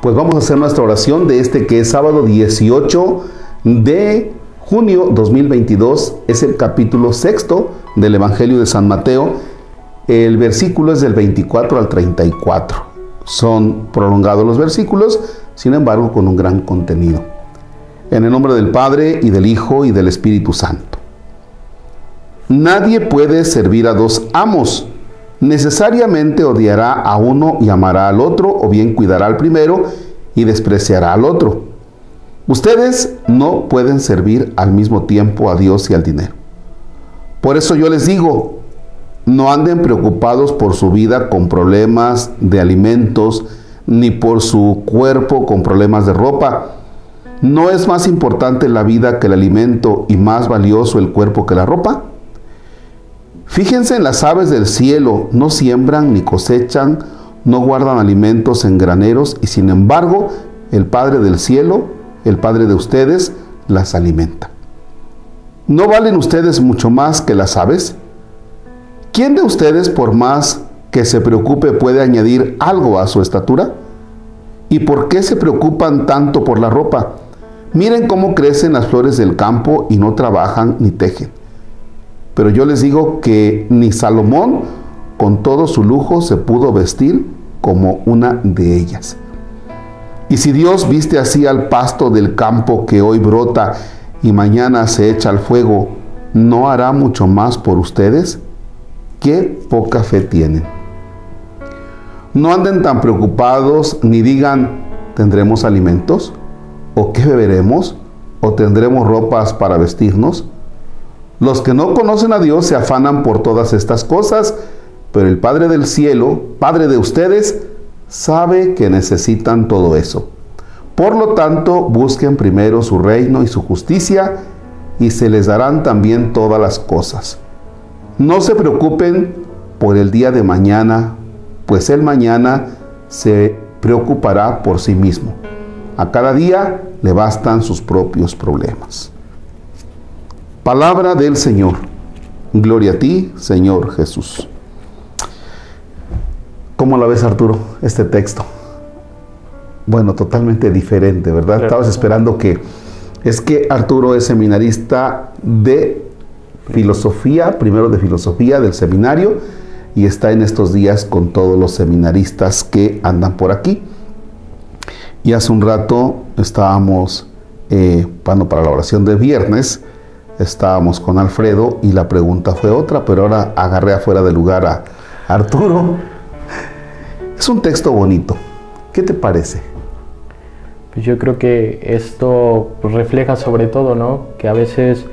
Pues vamos a hacer nuestra oración de este que es sábado 18 de junio 2022. Es el capítulo sexto del Evangelio de San Mateo. El versículo es del 24 al 34. Son prolongados los versículos, sin embargo con un gran contenido. En el nombre del Padre y del Hijo y del Espíritu Santo. Nadie puede servir a dos amos necesariamente odiará a uno y amará al otro, o bien cuidará al primero y despreciará al otro. Ustedes no pueden servir al mismo tiempo a Dios y al dinero. Por eso yo les digo, no anden preocupados por su vida con problemas de alimentos, ni por su cuerpo con problemas de ropa. ¿No es más importante la vida que el alimento y más valioso el cuerpo que la ropa? Fíjense en las aves del cielo, no siembran ni cosechan, no guardan alimentos en graneros y sin embargo el Padre del cielo, el Padre de ustedes, las alimenta. ¿No valen ustedes mucho más que las aves? ¿Quién de ustedes, por más que se preocupe, puede añadir algo a su estatura? ¿Y por qué se preocupan tanto por la ropa? Miren cómo crecen las flores del campo y no trabajan ni tejen. Pero yo les digo que ni Salomón con todo su lujo se pudo vestir como una de ellas. Y si Dios viste así al pasto del campo que hoy brota y mañana se echa al fuego, ¿no hará mucho más por ustedes? Qué poca fe tienen. No anden tan preocupados ni digan, ¿tendremos alimentos? ¿O qué beberemos? ¿O tendremos ropas para vestirnos? Los que no conocen a Dios se afanan por todas estas cosas, pero el Padre del cielo, Padre de ustedes, sabe que necesitan todo eso. Por lo tanto, busquen primero su reino y su justicia, y se les darán también todas las cosas. No se preocupen por el día de mañana, pues el mañana se preocupará por sí mismo. A cada día le bastan sus propios problemas. Palabra del Señor. Gloria a ti, Señor Jesús. ¿Cómo la ves, Arturo, este texto? Bueno, totalmente diferente, ¿verdad? Estabas esperando que... Es que Arturo es seminarista de filosofía, primero de filosofía del seminario, y está en estos días con todos los seminaristas que andan por aquí. Y hace un rato estábamos, eh, para la oración de viernes, estábamos con Alfredo y la pregunta fue otra, pero ahora agarré afuera de lugar a Arturo. Es un texto bonito. ¿Qué te parece? Pues yo creo que esto refleja sobre todo, ¿no? Que a veces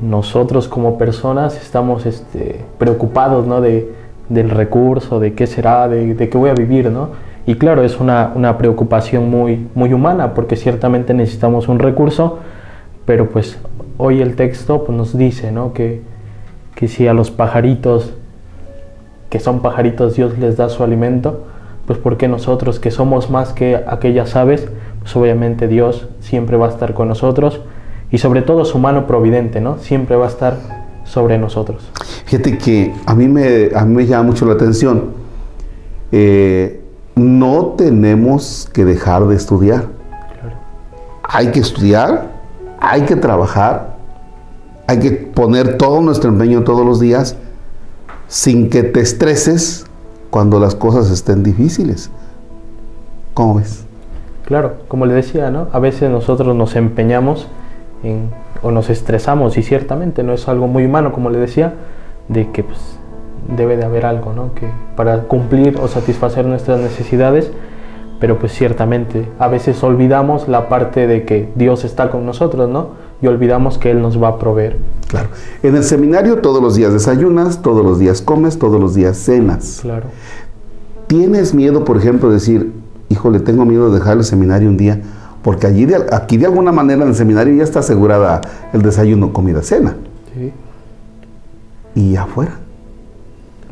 nosotros como personas estamos este, preocupados, ¿no? De, del recurso, de qué será, de, qué voy a vivir, ¿no? Y claro, es una, una preocupación muy, muy humana, porque ciertamente necesitamos un recurso, pero pues hoy el texto pues, nos dice ¿no? que, que si a los pajaritos, que son pajaritos, Dios les da su alimento, pues porque nosotros que somos más que aquellas aves, pues obviamente Dios siempre va a estar con nosotros y sobre todo su mano providente, ¿no? Siempre va a estar sobre nosotros. Fíjate que a mí me, a mí me llama mucho la atención. Eh, no tenemos que dejar de estudiar. Hay que estudiar hay que trabajar, hay que poner todo nuestro empeño todos los días sin que te estreses cuando las cosas estén difíciles. ¿Cómo ves? Claro, como le decía, ¿no? A veces nosotros nos empeñamos o nos estresamos y ciertamente no es algo muy humano, como le decía, de que pues, debe de haber algo, ¿no? Que para cumplir o satisfacer nuestras necesidades pero pues ciertamente a veces olvidamos la parte de que Dios está con nosotros, ¿no? Y olvidamos que Él nos va a proveer. Claro. En el seminario todos los días desayunas, todos los días comes, todos los días cenas. Claro. ¿Tienes miedo, por ejemplo, de decir, híjole, tengo miedo de dejar el seminario un día? Porque allí aquí de alguna manera en el seminario ya está asegurada el desayuno, comida, cena. Sí. ¿Y afuera?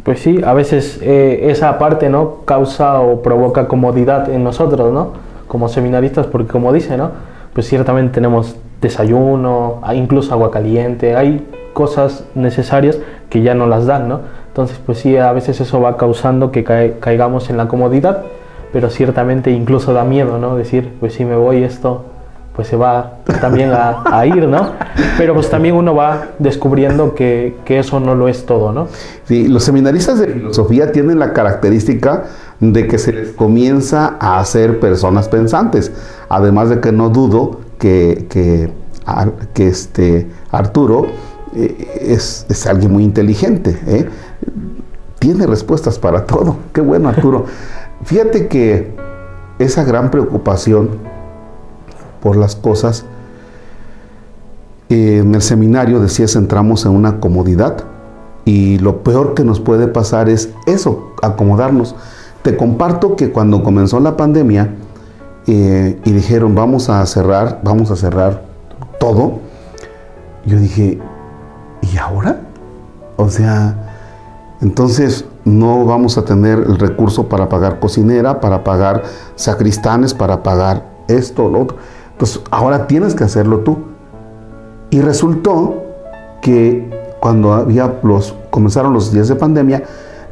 Pues sí, a veces eh, esa parte ¿no? causa o provoca comodidad en nosotros, ¿no? Como seminaristas, porque como dice, ¿no? Pues ciertamente tenemos desayuno, incluso agua caliente, hay cosas necesarias que ya no las dan, ¿no? Entonces, pues sí, a veces eso va causando que caigamos en la comodidad, pero ciertamente incluso da miedo, ¿no? Decir, pues si me voy esto, pues se va también a, ir, ¿no? Pero pues también uno va descubriendo que, que, eso no lo es todo, ¿no? Sí, los seminaristas de filosofía tienen la característica de que se les comienza a hacer personas pensantes, además de que no dudo que, que, este Arturo eh, es, es, alguien muy inteligente, ¿eh? tiene respuestas para todo. Qué bueno, Arturo. Fíjate que esa gran preocupación por las cosas, eh, en el seminario decías entramos en una comodidad y lo peor que nos puede pasar es eso, acomodarnos. Te comparto que cuando comenzó la pandemia y dijeron vamos a cerrar, vamos a cerrar todo, yo dije, ¿y ahora? O sea, entonces no vamos a tener el recurso para pagar cocinera, para pagar sacristanes, para pagar esto, lo otro. Entonces, ahora tienes que hacerlo tú. Y resultó que cuando había los, comenzaron los días de pandemia,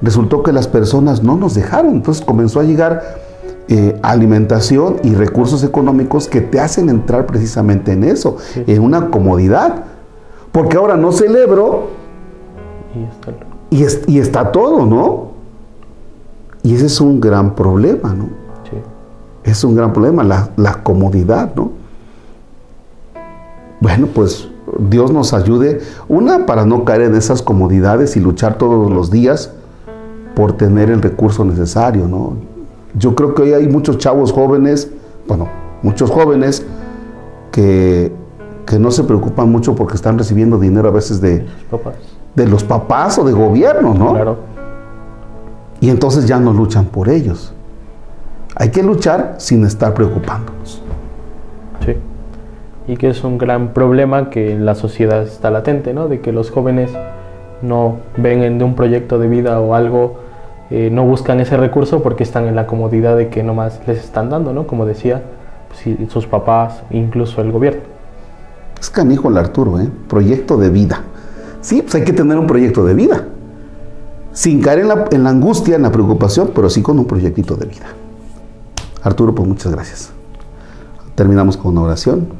resultó que las personas no nos dejaron. Entonces comenzó a llegar eh, alimentación y recursos económicos que te hacen entrar precisamente en eso, en una comodidad. Porque ahora no celebro y está, y, está todo, ¿no? Y ese es un gran problema, ¿no? Sí. Es un gran problema, la, la comodidad, ¿no? Bueno, pues Dios nos ayude, una, para no caer en esas comodidades y luchar todos los días por tener el recurso necesario, ¿no? Yo creo que hoy hay muchos chavos jóvenes, bueno, muchos jóvenes que que no se preocupan mucho porque están recibiendo dinero a veces de, de los papás o de gobierno, ¿no? Claro. Y entonces ya no luchan por ellos. Hay que luchar sin estar preocupándonos. Sí. Y que es un gran problema que en la sociedad está latente, ¿no? De que los jóvenes no ven de un proyecto de vida o algo, eh, no buscan ese recurso porque están en la comodidad de que nomás les están dando, ¿no? Como decía, sus papás, incluso el gobierno. Es canijo el Arturo, ¿eh? Proyecto de vida. Sí, pues hay que tener un proyecto de vida. Sin caer en la angustia, en la preocupación, pero sí con un proyectito de vida. Arturo, pues muchas gracias. Terminamos con una oración.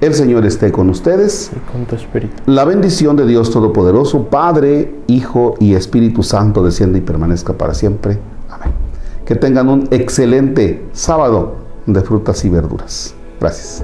El Señor esté con ustedes. Y con tu espíritu. La bendición de Dios Todopoderoso, Padre, Hijo y Espíritu Santo, descienda y permanezca para siempre. Amén. Que tengan un excelente sábado de frutas y verduras. Gracias.